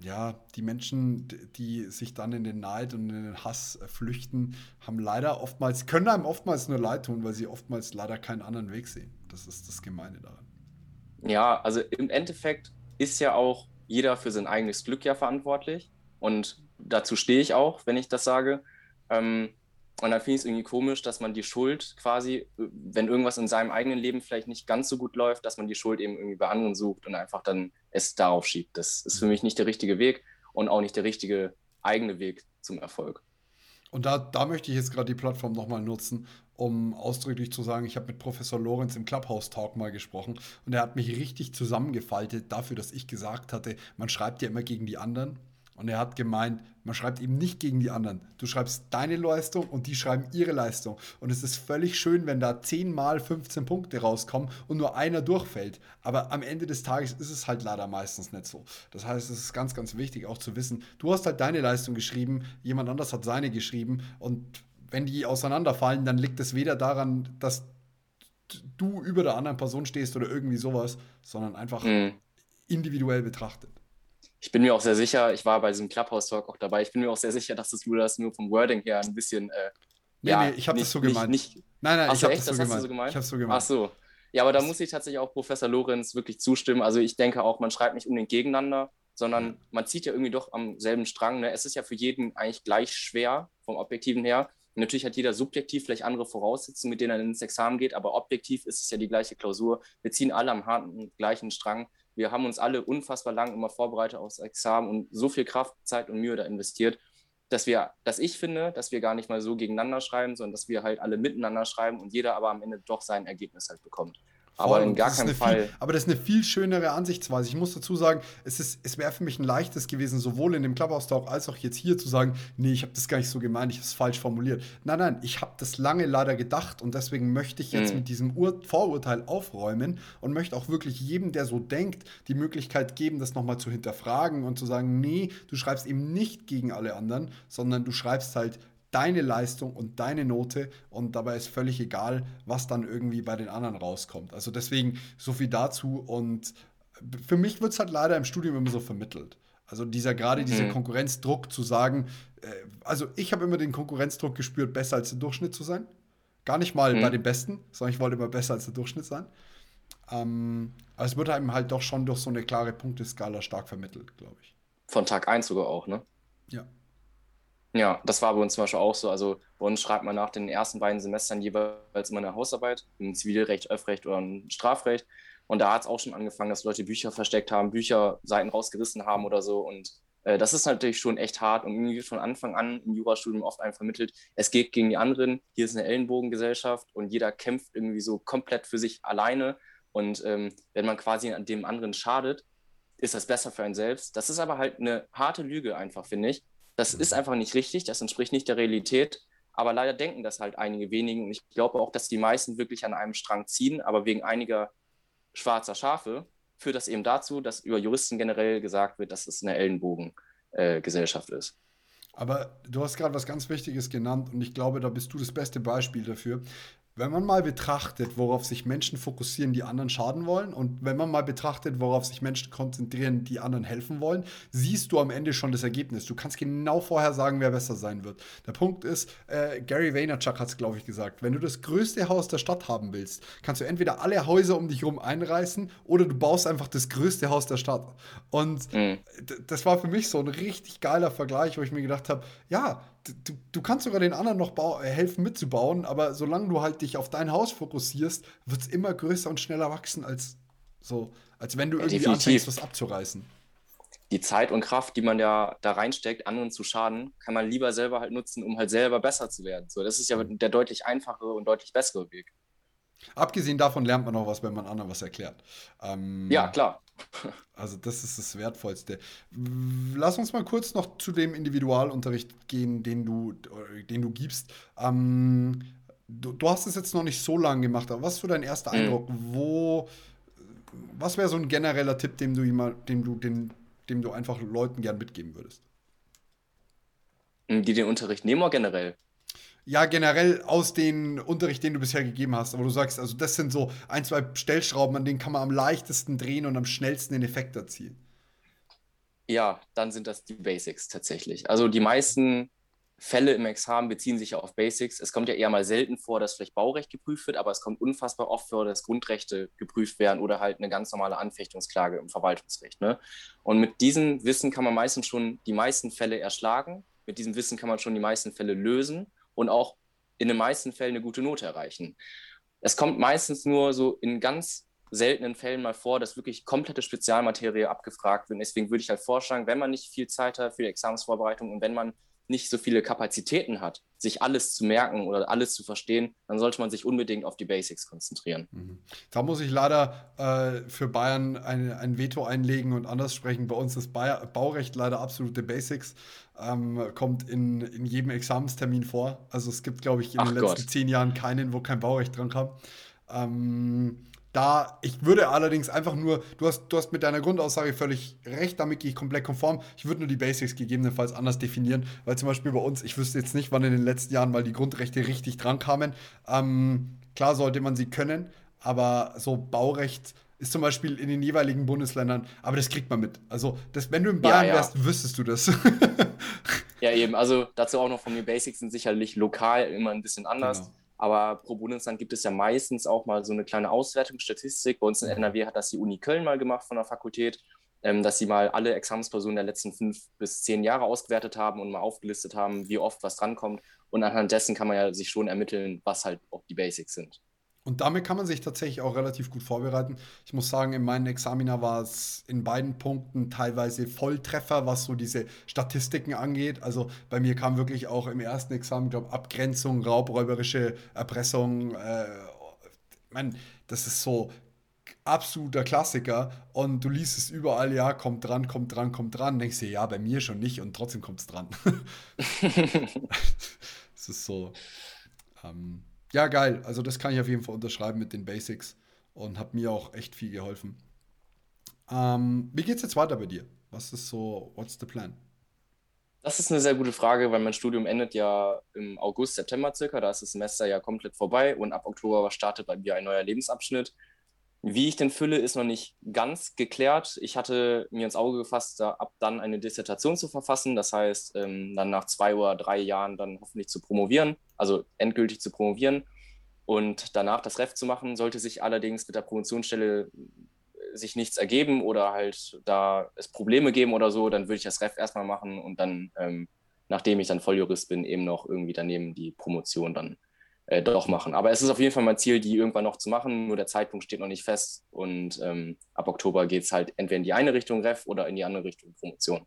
ja, die Menschen, die sich dann in den Neid und in den Hass flüchten, haben leider oftmals, können einem oftmals nur leid tun, weil sie oftmals leider keinen anderen Weg sehen. Das ist das Gemeine daran. Ja, also im Endeffekt ist ja auch jeder für sein eigenes Glück ja verantwortlich. Und dazu stehe ich auch, wenn ich das sage. Ähm, und dann finde ich es irgendwie komisch, dass man die Schuld quasi, wenn irgendwas in seinem eigenen Leben vielleicht nicht ganz so gut läuft, dass man die Schuld eben irgendwie bei anderen sucht und einfach dann es darauf schiebt. Das ist für mich nicht der richtige Weg und auch nicht der richtige eigene Weg zum Erfolg. Und da, da möchte ich jetzt gerade die Plattform nochmal nutzen, um ausdrücklich zu sagen, ich habe mit Professor Lorenz im Clubhouse Talk mal gesprochen und er hat mich richtig zusammengefaltet dafür, dass ich gesagt hatte, man schreibt ja immer gegen die anderen und er hat gemeint, man schreibt eben nicht gegen die anderen. Du schreibst deine Leistung und die schreiben ihre Leistung. Und es ist völlig schön, wenn da 10 mal 15 Punkte rauskommen und nur einer durchfällt. Aber am Ende des Tages ist es halt leider meistens nicht so. Das heißt, es ist ganz, ganz wichtig auch zu wissen, du hast halt deine Leistung geschrieben, jemand anders hat seine geschrieben. Und wenn die auseinanderfallen, dann liegt es weder daran, dass du über der anderen Person stehst oder irgendwie sowas, sondern einfach mhm. individuell betrachtet ich bin mir auch sehr sicher, ich war bei diesem Clubhouse-Talk auch dabei, ich bin mir auch sehr sicher, dass das du das nur vom Wording her ein bisschen. Äh, nee, ja, nee, ich habe das so gemeint. Nicht, nicht, nein, nein, ich habe das, so, das gemeint. so gemeint. Ich habe so gemeint. Ach so. Ja, aber da muss ich tatsächlich auch Professor Lorenz wirklich zustimmen. Also ich denke auch, man schreibt nicht unbedingt gegeneinander, sondern man zieht ja irgendwie doch am selben Strang. Ne? Es ist ja für jeden eigentlich gleich schwer vom Objektiven her. Und natürlich hat jeder subjektiv vielleicht andere Voraussetzungen, mit denen er ins Examen geht, aber objektiv ist es ja die gleiche Klausur. Wir ziehen alle am harten gleichen Strang. Wir haben uns alle unfassbar lang immer vorbereitet aufs Examen und so viel Kraft, Zeit und Mühe da investiert, dass wir, dass ich finde, dass wir gar nicht mal so gegeneinander schreiben, sondern dass wir halt alle miteinander schreiben und jeder aber am Ende doch sein Ergebnis halt bekommt. Aber in gar keinem Fall. Viel, aber das ist eine viel schönere Ansichtsweise. Ich muss dazu sagen, es, es wäre für mich ein leichtes gewesen, sowohl in dem Clubhouse-Talk als auch jetzt hier zu sagen, nee, ich habe das gar nicht so gemeint, ich habe es falsch formuliert. Nein, nein, ich habe das lange leider gedacht und deswegen möchte ich jetzt mhm. mit diesem Ur Vorurteil aufräumen und möchte auch wirklich jedem, der so denkt, die Möglichkeit geben, das nochmal zu hinterfragen und zu sagen, nee, du schreibst eben nicht gegen alle anderen, sondern du schreibst halt deine Leistung und deine Note und dabei ist völlig egal, was dann irgendwie bei den anderen rauskommt. Also deswegen so viel dazu und für mich wird es halt leider im Studium immer so vermittelt. Also dieser gerade mhm. dieser Konkurrenzdruck zu sagen, äh, also ich habe immer den Konkurrenzdruck gespürt, besser als der Durchschnitt zu sein. Gar nicht mal mhm. bei den Besten, sondern ich wollte immer besser als der Durchschnitt sein. Ähm, aber es wird einem halt doch schon durch so eine klare Punkteskala stark vermittelt, glaube ich. Von Tag 1 sogar auch, ne? Ja. Ja, das war bei uns zum Beispiel auch so. Also bei uns schreibt man nach den ersten beiden Semestern jeweils immer eine Hausarbeit, im Zivilrecht, Öffrecht oder ein Strafrecht. Und da hat es auch schon angefangen, dass Leute Bücher versteckt haben, Bücher Seiten rausgerissen haben oder so. Und äh, das ist natürlich schon echt hart und irgendwie von Anfang an im Jurastudium oft einem vermittelt, es geht gegen die anderen, hier ist eine Ellenbogengesellschaft und jeder kämpft irgendwie so komplett für sich alleine. Und ähm, wenn man quasi dem anderen schadet, ist das besser für einen selbst. Das ist aber halt eine harte Lüge einfach, finde ich. Das ist einfach nicht richtig, das entspricht nicht der Realität. Aber leider denken das halt einige wenigen. Und ich glaube auch, dass die meisten wirklich an einem Strang ziehen, aber wegen einiger schwarzer Schafe führt das eben dazu, dass über Juristen generell gesagt wird, dass es eine Ellenbogengesellschaft äh, ist. Aber du hast gerade was ganz Wichtiges genannt und ich glaube, da bist du das beste Beispiel dafür. Wenn man mal betrachtet, worauf sich Menschen fokussieren, die anderen schaden wollen, und wenn man mal betrachtet, worauf sich Menschen konzentrieren, die anderen helfen wollen, siehst du am Ende schon das Ergebnis. Du kannst genau vorher sagen, wer besser sein wird. Der Punkt ist, äh, Gary Vaynerchuk hat es, glaube ich, gesagt, wenn du das größte Haus der Stadt haben willst, kannst du entweder alle Häuser um dich herum einreißen oder du baust einfach das größte Haus der Stadt. Und mhm. das war für mich so ein richtig geiler Vergleich, wo ich mir gedacht habe, ja, du, du kannst sogar den anderen noch helfen mitzubauen, aber solange du halt dich auf dein Haus fokussierst, wird es immer größer und schneller wachsen, als so, als wenn du ja, irgendwie definitiv. anfängst, was abzureißen. Die Zeit und Kraft, die man ja da reinsteckt, anderen zu schaden, kann man lieber selber halt nutzen, um halt selber besser zu werden. So, das ist ja der deutlich einfachere und deutlich bessere Weg. Abgesehen davon lernt man auch was, wenn man anderen was erklärt. Ähm, ja, klar. Also das ist das Wertvollste. Lass uns mal kurz noch zu dem Individualunterricht gehen, den du, den du gibst. Ähm, du, du, hast es jetzt noch nicht so lange gemacht, aber was ist so dein erster mhm. Eindruck? Wo, was wäre so ein genereller Tipp, dem du, immer, dem, du, dem, dem du einfach Leuten gern mitgeben würdest? Die den Unterricht nehmen oder generell? Ja, generell aus dem Unterricht, den du bisher gegeben hast. Aber du sagst, also das sind so ein, zwei Stellschrauben, an denen kann man am leichtesten drehen und am schnellsten den Effekt erzielen. Ja, dann sind das die Basics tatsächlich. Also die meisten Fälle im Examen beziehen sich ja auf Basics. Es kommt ja eher mal selten vor, dass vielleicht Baurecht geprüft wird, aber es kommt unfassbar oft vor, dass Grundrechte geprüft werden oder halt eine ganz normale Anfechtungsklage im Verwaltungsrecht. Ne? Und mit diesem Wissen kann man meistens schon die meisten Fälle erschlagen. Mit diesem Wissen kann man schon die meisten Fälle lösen und auch in den meisten Fällen eine gute Note erreichen. Es kommt meistens nur so in ganz seltenen Fällen mal vor, dass wirklich komplette Spezialmaterie abgefragt wird. Deswegen würde ich halt vorschlagen, wenn man nicht viel Zeit hat für die Examensvorbereitung und wenn man nicht so viele Kapazitäten hat, sich alles zu merken oder alles zu verstehen, dann sollte man sich unbedingt auf die Basics konzentrieren. Mhm. Da muss ich leider äh, für Bayern ein, ein Veto einlegen und anders sprechen. Bei uns ist Bayer, Baurecht leider absolute Basics. Ähm, kommt in, in jedem Examenstermin vor. Also es gibt, glaube ich, in Ach den letzten Gott. zehn Jahren keinen, wo kein Baurecht dran kam. Ähm, da, ich würde allerdings einfach nur, du hast, du hast mit deiner Grundaussage völlig recht, damit gehe ich komplett konform. Ich würde nur die Basics gegebenenfalls anders definieren, weil zum Beispiel bei uns, ich wüsste jetzt nicht, wann in den letzten Jahren mal die Grundrechte richtig dran kamen. Ähm, klar sollte man sie können, aber so Baurecht ist zum Beispiel in den jeweiligen Bundesländern, aber das kriegt man mit. Also, das, wenn du in Bayern ja, ja. wärst, wüsstest du das. ja, eben. Also dazu auch noch von mir Basics sind sicherlich lokal immer ein bisschen anders. Genau. Aber pro Bundesland gibt es ja meistens auch mal so eine kleine Auswertungsstatistik. Bei uns in NRW hat das die Uni Köln mal gemacht von der Fakultät, ähm, dass sie mal alle Examenspersonen der letzten fünf bis zehn Jahre ausgewertet haben und mal aufgelistet haben, wie oft was drankommt. Und anhand dessen kann man ja sich schon ermitteln, was halt auch die Basics sind. Und damit kann man sich tatsächlich auch relativ gut vorbereiten. Ich muss sagen, in meinen Examina war es in beiden Punkten teilweise Volltreffer, was so diese Statistiken angeht. Also bei mir kam wirklich auch im ersten Examen, glaube Abgrenzung, raubräuberische Erpressung. Äh, ich meine, das ist so absoluter Klassiker und du liest es überall, ja, kommt dran, kommt dran, kommt dran. Denkst dir, ja, bei mir schon nicht und trotzdem kommt es dran. Es ist so. Ähm, ja, geil. Also das kann ich auf jeden Fall unterschreiben mit den Basics und hat mir auch echt viel geholfen. Ähm, wie geht's jetzt weiter bei dir? Was ist so, what's the plan? Das ist eine sehr gute Frage, weil mein Studium endet ja im August, September circa. Da ist das Semester ja komplett vorbei und ab Oktober startet bei mir ein neuer Lebensabschnitt. Wie ich den fülle, ist noch nicht ganz geklärt. Ich hatte mir ins Auge gefasst, da ab dann eine Dissertation zu verfassen. Das heißt, ähm, dann nach zwei oder drei Jahren dann hoffentlich zu promovieren, also endgültig zu promovieren und danach das Ref zu machen. Sollte sich allerdings mit der Promotionsstelle äh, sich nichts ergeben oder halt da es Probleme geben oder so, dann würde ich das Ref erstmal machen und dann, ähm, nachdem ich dann Volljurist bin, eben noch irgendwie daneben die Promotion dann äh, doch machen. Aber es ist auf jeden Fall mein Ziel, die irgendwann noch zu machen. Nur der Zeitpunkt steht noch nicht fest. Und ähm, ab Oktober geht es halt entweder in die eine Richtung Ref oder in die andere Richtung Promotion.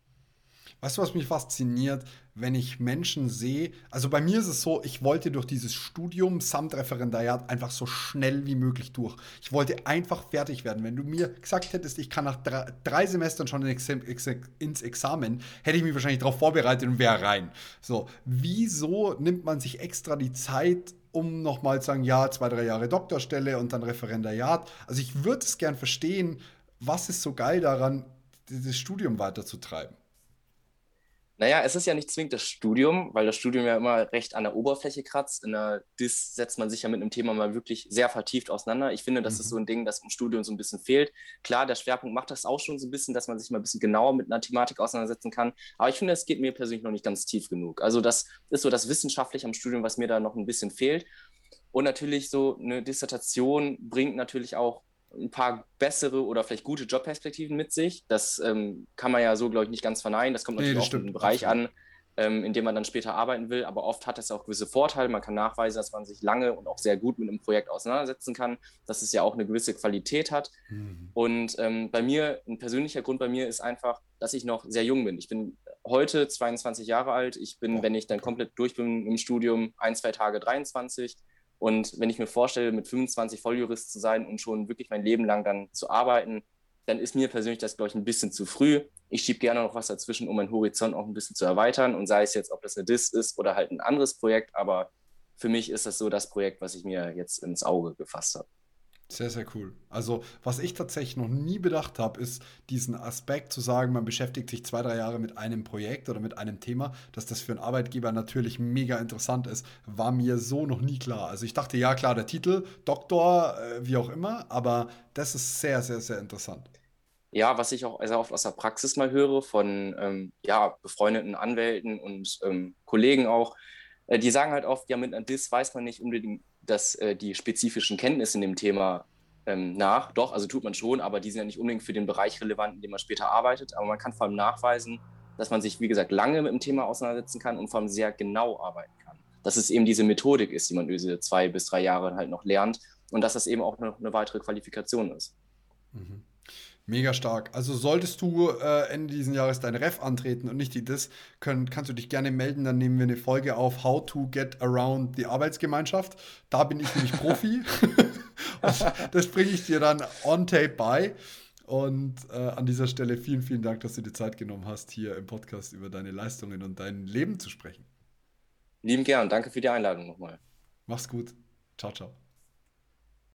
Weißt du, was mich fasziniert, wenn ich Menschen sehe? Also bei mir ist es so, ich wollte durch dieses Studium samt Referendariat einfach so schnell wie möglich durch. Ich wollte einfach fertig werden. Wenn du mir gesagt hättest, ich kann nach drei, drei Semestern schon ins Examen, hätte ich mich wahrscheinlich darauf vorbereitet und wäre rein. So, wieso nimmt man sich extra die Zeit, um nochmal zu sagen, ja, zwei, drei Jahre Doktorstelle und dann Referendariat? Also ich würde es gern verstehen, was ist so geil daran, dieses Studium weiterzutreiben? Naja, es ist ja nicht zwingend das Studium, weil das Studium ja immer recht an der Oberfläche kratzt. In der DIS setzt man sich ja mit einem Thema mal wirklich sehr vertieft auseinander. Ich finde, das mhm. ist so ein Ding, das im Studium so ein bisschen fehlt. Klar, der Schwerpunkt macht das auch schon so ein bisschen, dass man sich mal ein bisschen genauer mit einer Thematik auseinandersetzen kann. Aber ich finde, es geht mir persönlich noch nicht ganz tief genug. Also das ist so das Wissenschaftliche am Studium, was mir da noch ein bisschen fehlt. Und natürlich so eine Dissertation bringt natürlich auch ein paar bessere oder vielleicht gute Jobperspektiven mit sich. Das ähm, kann man ja so, glaube ich, nicht ganz verneinen. Das kommt natürlich nee, das auch in den Bereich an, ähm, in dem man dann später arbeiten will. Aber oft hat es auch gewisse Vorteile. Man kann nachweisen, dass man sich lange und auch sehr gut mit einem Projekt auseinandersetzen kann, dass es ja auch eine gewisse Qualität hat. Mhm. Und ähm, bei mir, ein persönlicher Grund bei mir ist einfach, dass ich noch sehr jung bin. Ich bin heute 22 Jahre alt. Ich bin, oh. wenn ich dann komplett durch bin im Studium, ein, zwei Tage 23. Und wenn ich mir vorstelle, mit 25 Volljurist zu sein und schon wirklich mein Leben lang dann zu arbeiten, dann ist mir persönlich das, glaube ich, ein bisschen zu früh. Ich schiebe gerne noch was dazwischen, um meinen Horizont auch ein bisschen zu erweitern und sei es jetzt, ob das eine DIS ist oder halt ein anderes Projekt, aber für mich ist das so das Projekt, was ich mir jetzt ins Auge gefasst habe. Sehr, sehr cool. Also, was ich tatsächlich noch nie bedacht habe, ist diesen Aspekt zu sagen, man beschäftigt sich zwei, drei Jahre mit einem Projekt oder mit einem Thema, dass das für einen Arbeitgeber natürlich mega interessant ist, war mir so noch nie klar. Also, ich dachte, ja, klar, der Titel, Doktor, äh, wie auch immer, aber das ist sehr, sehr, sehr interessant. Ja, was ich auch sehr oft aus der Praxis mal höre von ähm, ja, befreundeten Anwälten und ähm, Kollegen auch, äh, die sagen halt oft, ja, mit einem DIS weiß man nicht unbedingt dass äh, die spezifischen Kenntnisse in dem Thema ähm, nach. Doch, also tut man schon, aber die sind ja nicht unbedingt für den Bereich relevant, in dem man später arbeitet. Aber man kann vor allem nachweisen, dass man sich, wie gesagt, lange mit dem Thema auseinandersetzen kann und vor allem sehr genau arbeiten kann. Dass es eben diese Methodik ist, die man diese zwei bis drei Jahre halt noch lernt und dass das eben auch noch eine weitere Qualifikation ist. Mhm. Mega stark. Also solltest du äh, Ende dieses Jahres dein Ref antreten und nicht die DIS, können, kannst du dich gerne melden. Dann nehmen wir eine Folge auf How to Get Around die Arbeitsgemeinschaft. Da bin ich nämlich Profi. das bringe ich dir dann on tape bei. Und äh, an dieser Stelle vielen, vielen Dank, dass du dir Zeit genommen hast, hier im Podcast über deine Leistungen und dein Leben zu sprechen. Lieben gern. Danke für die Einladung nochmal. Mach's gut. Ciao, ciao.